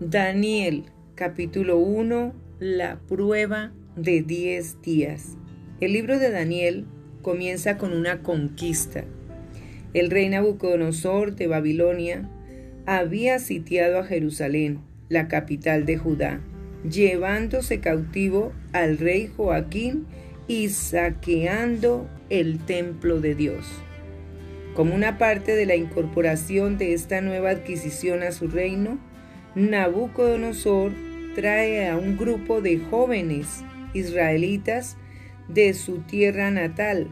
Daniel capítulo 1 La prueba de 10 días. El libro de Daniel comienza con una conquista. El rey Nabucodonosor de Babilonia había sitiado a Jerusalén, la capital de Judá, llevándose cautivo al rey Joaquín y saqueando el templo de Dios. Como una parte de la incorporación de esta nueva adquisición a su reino, Nabucodonosor trae a un grupo de jóvenes israelitas de su tierra natal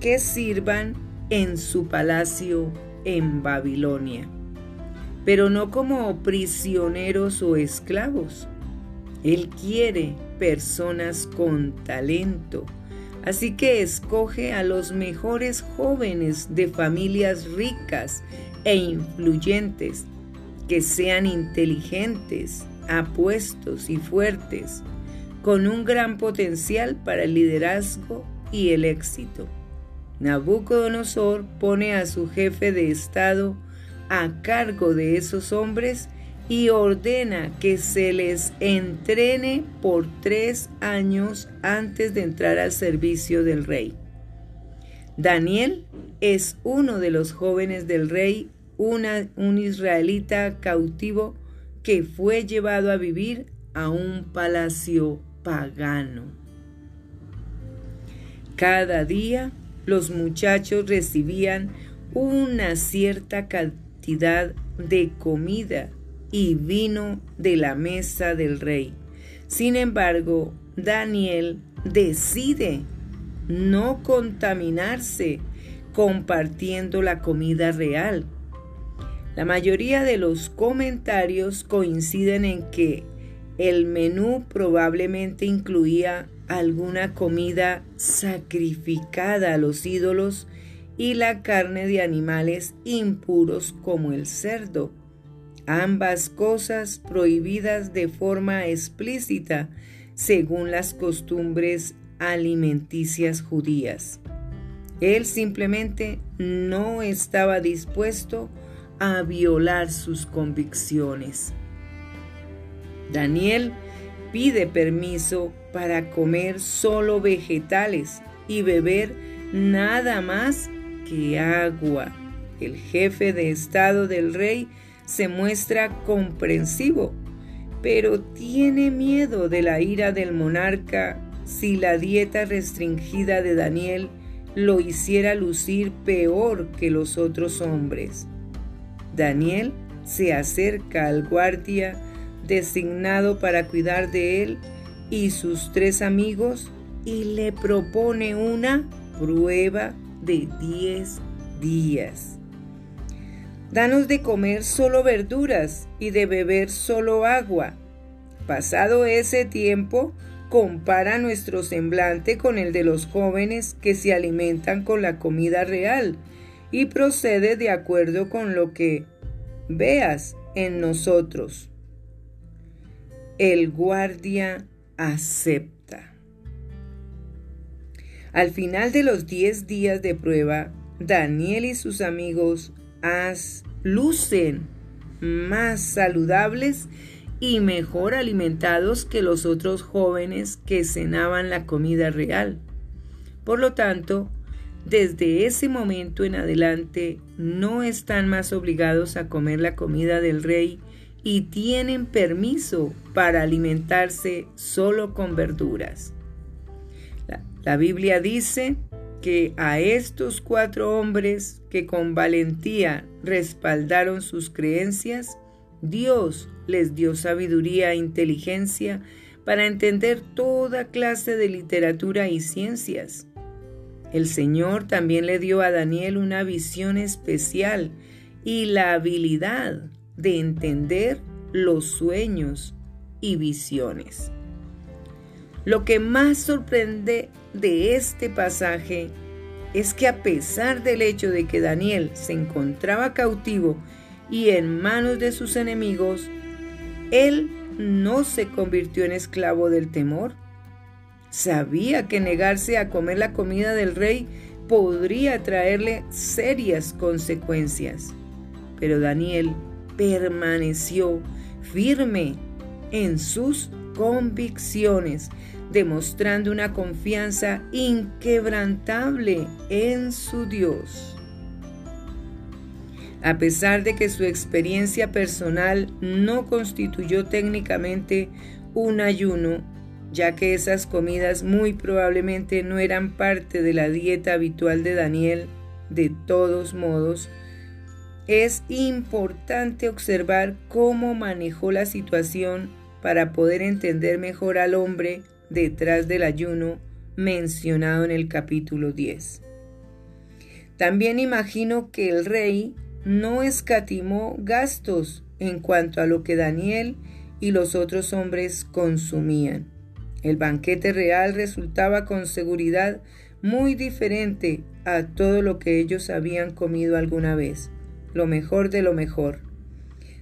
que sirvan en su palacio en Babilonia, pero no como prisioneros o esclavos. Él quiere personas con talento, así que escoge a los mejores jóvenes de familias ricas e influyentes que sean inteligentes, apuestos y fuertes, con un gran potencial para el liderazgo y el éxito. Nabucodonosor pone a su jefe de Estado a cargo de esos hombres y ordena que se les entrene por tres años antes de entrar al servicio del rey. Daniel es uno de los jóvenes del rey un israelita cautivo que fue llevado a vivir a un palacio pagano. Cada día los muchachos recibían una cierta cantidad de comida y vino de la mesa del rey. Sin embargo, Daniel decide no contaminarse compartiendo la comida real la mayoría de los comentarios coinciden en que el menú probablemente incluía alguna comida sacrificada a los ídolos y la carne de animales impuros como el cerdo, ambas cosas prohibidas de forma explícita según las costumbres alimenticias judías. Él simplemente no estaba dispuesto a violar sus convicciones. Daniel pide permiso para comer solo vegetales y beber nada más que agua. El jefe de Estado del rey se muestra comprensivo, pero tiene miedo de la ira del monarca si la dieta restringida de Daniel lo hiciera lucir peor que los otros hombres. Daniel se acerca al guardia designado para cuidar de él y sus tres amigos y le propone una prueba de diez días. Danos de comer solo verduras y de beber solo agua. Pasado ese tiempo, compara nuestro semblante con el de los jóvenes que se alimentan con la comida real y procede de acuerdo con lo que veas en nosotros. El guardia acepta. Al final de los diez días de prueba, Daniel y sus amigos as lucen más saludables y mejor alimentados que los otros jóvenes que cenaban la comida real. Por lo tanto, desde ese momento en adelante no están más obligados a comer la comida del rey y tienen permiso para alimentarse solo con verduras. La, Biblia dice que a estos cuatro hombres que con valentía respaldaron sus creencias, Dios les dio sabiduría e inteligencia para entender toda clase de literatura y ciencias. El Señor también le dio a Daniel una visión especial y la habilidad de entender los sueños y visiones. Lo que más sorprende de este pasaje es que a pesar del hecho de que Daniel se encontraba cautivo y en manos de sus enemigos, él no se convirtió en esclavo del temor Sabía que negarse a comer la comida del rey podría traerle serias consecuencias. Pero Daniel permaneció firme en sus convicciones, demostrando una confianza inquebrantable en su Dios. A pesar de que su experiencia personal no constituyó técnicamente un ayuno, ya que esas comidas muy probablemente no eran parte de la dieta habitual de Daniel, de todos modos, es importante observar cómo manejó la situación para poder entender mejor al hombre detrás del ayuno mencionado en el capítulo 10. También imagino que el rey no escatimó gastos en cuanto a lo que Daniel y los otros hombres consumían. El banquete real resultaba con seguridad muy diferente a todo lo que ellos habían comido alguna vez, lo mejor de lo mejor.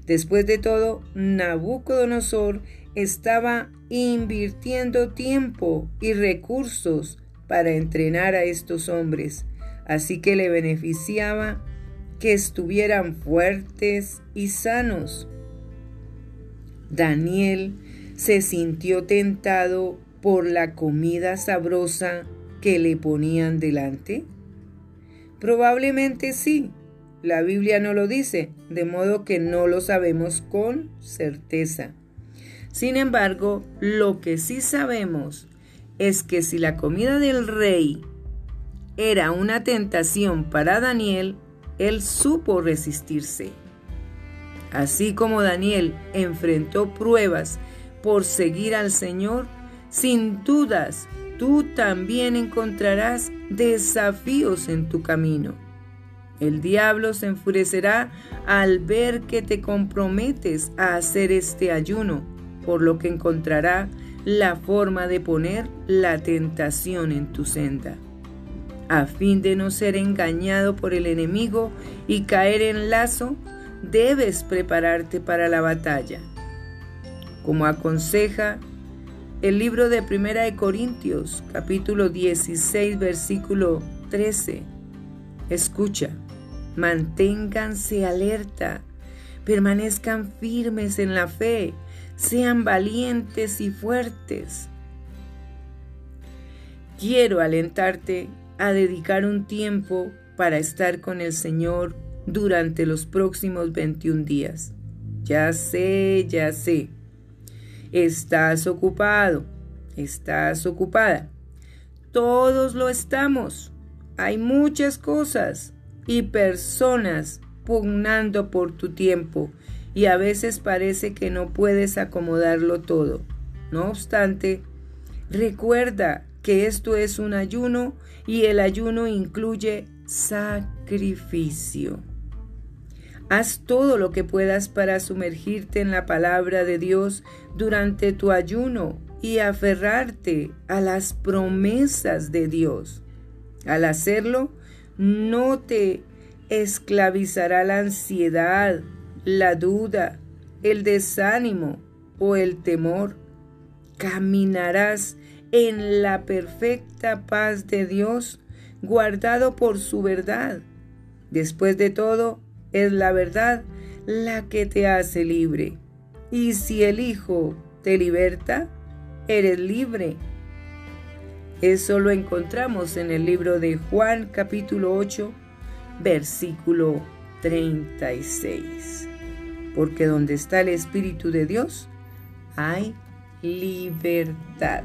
Después de todo, Nabucodonosor estaba invirtiendo tiempo y recursos para entrenar a estos hombres, así que le beneficiaba que estuvieran fuertes y sanos. Daniel se sintió tentado por la comida sabrosa que le ponían delante. Probablemente sí. La Biblia no lo dice, de modo que no lo sabemos con certeza. Sin embargo, lo que sí sabemos es que si la comida del rey era una tentación para Daniel, él supo resistirse. Así como Daniel enfrentó pruebas por seguir al Señor, sin dudas tú también encontrarás desafíos en tu camino. El diablo se enfurecerá al ver que te comprometes a hacer este ayuno, por lo que encontrará la forma de poner la tentación en tu senda a fin de no ser engañado por el enemigo y caer en lazo, debes prepararte para la batalla. Como aconseja el libro de Primera de Corintios, capítulo 16, versículo 13. Escucha, manténganse alerta, permanezcan firmes en la fe, sean valientes y fuertes. Quiero alentarte a dedicar un tiempo para estar con el Señor durante los próximos 21 días. Ya sé, ya sé. Estás ocupado, estás ocupada. Todos lo estamos. Hay muchas cosas y personas pugnando por tu tiempo y a veces parece que no puedes acomodarlo todo. No obstante, recuerda que esto es un ayuno y el ayuno incluye sacrificio. Haz todo lo que puedas para sumergirte en la palabra de Dios durante tu ayuno y aferrarte a las promesas de Dios. Al hacerlo, no te esclavizará la ansiedad, la duda, el desánimo o el temor. Caminarás en la perfecta paz de Dios, guardado por su verdad. Después de todo, es la verdad la que te hace libre. Y si el Hijo te liberta, eres libre. Eso lo encontramos en el libro de Juan capítulo 8, versículo 36. Porque donde está el Espíritu de Dios, hay libertad.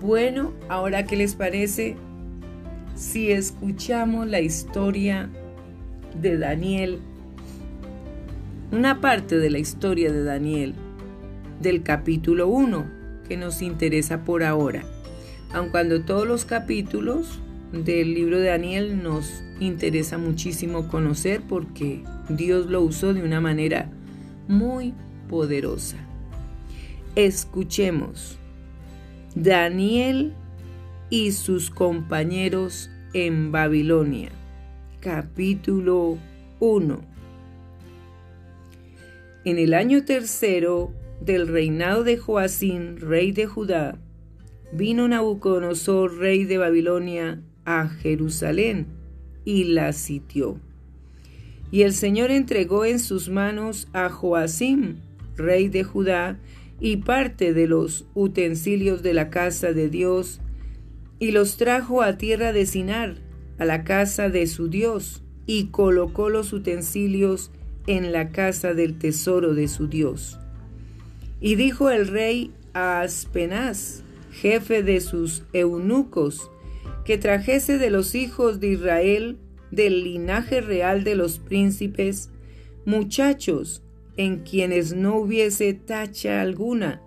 Bueno, ahora qué les parece si escuchamos la historia de Daniel, una parte de la historia de Daniel del capítulo 1 que nos interesa por ahora, aun cuando todos los capítulos del libro de Daniel nos interesa muchísimo conocer porque Dios lo usó de una manera muy poderosa. Escuchemos Daniel y sus compañeros en Babilonia. Capítulo 1 En el año tercero del reinado de Joacín, rey de Judá, vino Nabucodonosor, rey de Babilonia, a Jerusalén y la sitió. Y el Señor entregó en sus manos a Joacim, rey de Judá, y parte de los utensilios de la casa de Dios, y los trajo a tierra de Sinar, a la casa de su Dios, y colocó los utensilios en la casa del tesoro de su Dios. Y dijo el rey a Aspenaz, jefe de sus eunucos, que trajese de los hijos de Israel, del linaje real de los príncipes, muchachos en quienes no hubiese tacha alguna,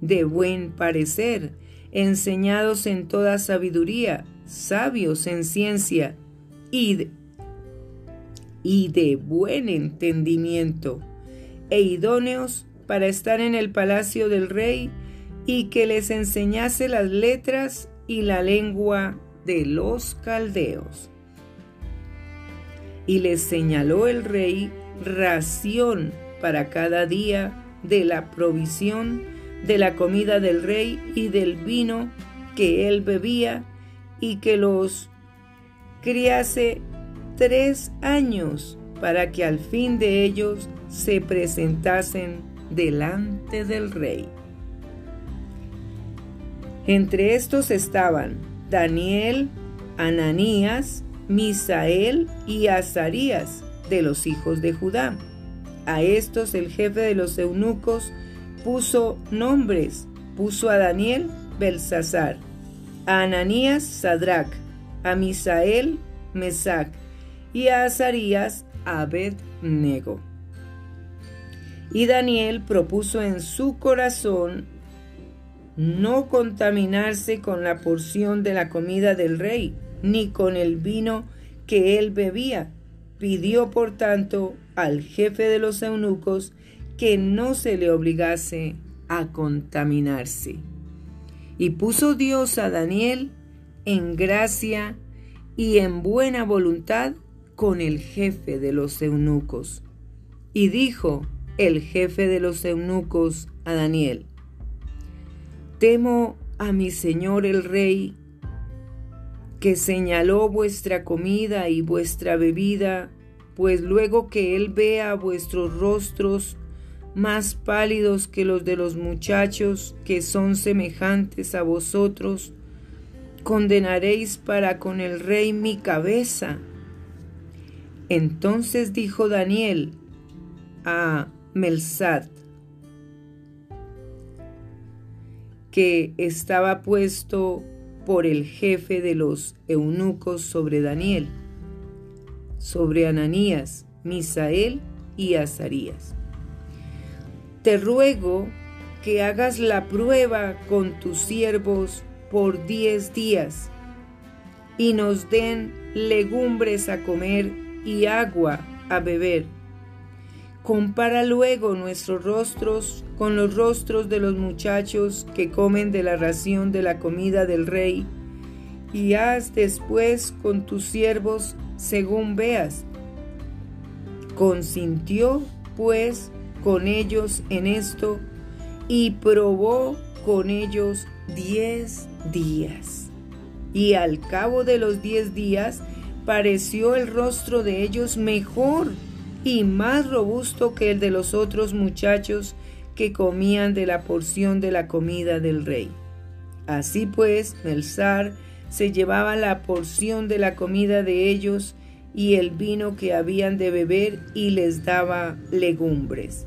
de buen parecer, enseñados en toda sabiduría, sabios en ciencia y de, y de buen entendimiento, e idóneos para estar en el palacio del rey y que les enseñase las letras y la lengua de los caldeos. Y les señaló el rey ración para cada día de la provisión de la comida del rey y del vino que él bebía y que los criase tres años para que al fin de ellos se presentasen delante del rey. Entre estos estaban Daniel, Ananías, Misael y Azarías de los hijos de Judá. A estos el jefe de los eunucos puso nombres, puso a Daniel Belsasar, a Ananías Sadrach, a Misael Mesac y a Azarías Abed-Nego. Y Daniel propuso en su corazón no contaminarse con la porción de la comida del rey, ni con el vino que él bebía. Pidió, por tanto, al jefe de los eunucos que no se le obligase a contaminarse. Y puso Dios a Daniel en gracia y en buena voluntad con el jefe de los eunucos. Y dijo el jefe de los eunucos a Daniel, Temo a mi señor el rey, que señaló vuestra comida y vuestra bebida, pues luego que él vea vuestros rostros más pálidos que los de los muchachos que son semejantes a vosotros, condenaréis para con el rey mi cabeza. Entonces dijo Daniel a Melsat, que estaba puesto por el jefe de los eunucos sobre Daniel, sobre Ananías, Misael y Azarías. Te ruego que hagas la prueba con tus siervos por diez días y nos den legumbres a comer y agua a beber. Compara luego nuestros rostros con los rostros de los muchachos que comen de la ración de la comida del rey, y haz después con tus siervos según veas. Consintió, pues, con ellos en esto, y probó con ellos diez días. Y al cabo de los diez días pareció el rostro de ellos mejor y más robusto que el de los otros muchachos que comían de la porción de la comida del rey. Así pues, Melzar se llevaba la porción de la comida de ellos y el vino que habían de beber y les daba legumbres.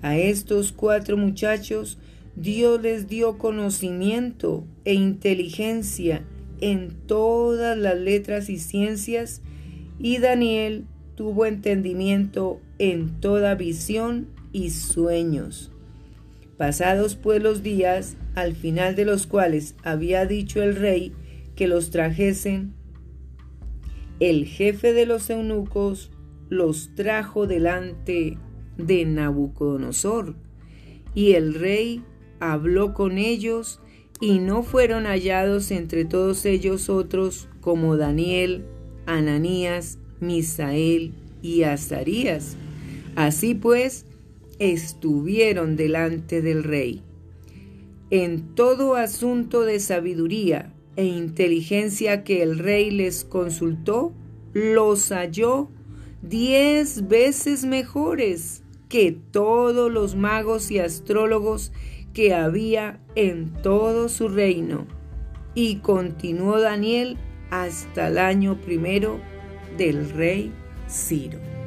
A estos cuatro muchachos Dios les dio conocimiento e inteligencia en todas las letras y ciencias, y Daniel tuvo entendimiento en toda visión y sueños. Pasados pues los días, al final de los cuales había dicho el rey que los trajesen, el jefe de los eunucos los trajo delante de Nabucodonosor, y el rey habló con ellos, y no fueron hallados entre todos ellos otros como Daniel, Ananías, Misael y Azarías. Así pues, estuvieron delante del rey. En todo asunto de sabiduría e inteligencia que el rey les consultó, los halló diez veces mejores que todos los magos y astrólogos que había en todo su reino. Y continuó Daniel hasta el año primero del rey Ciro.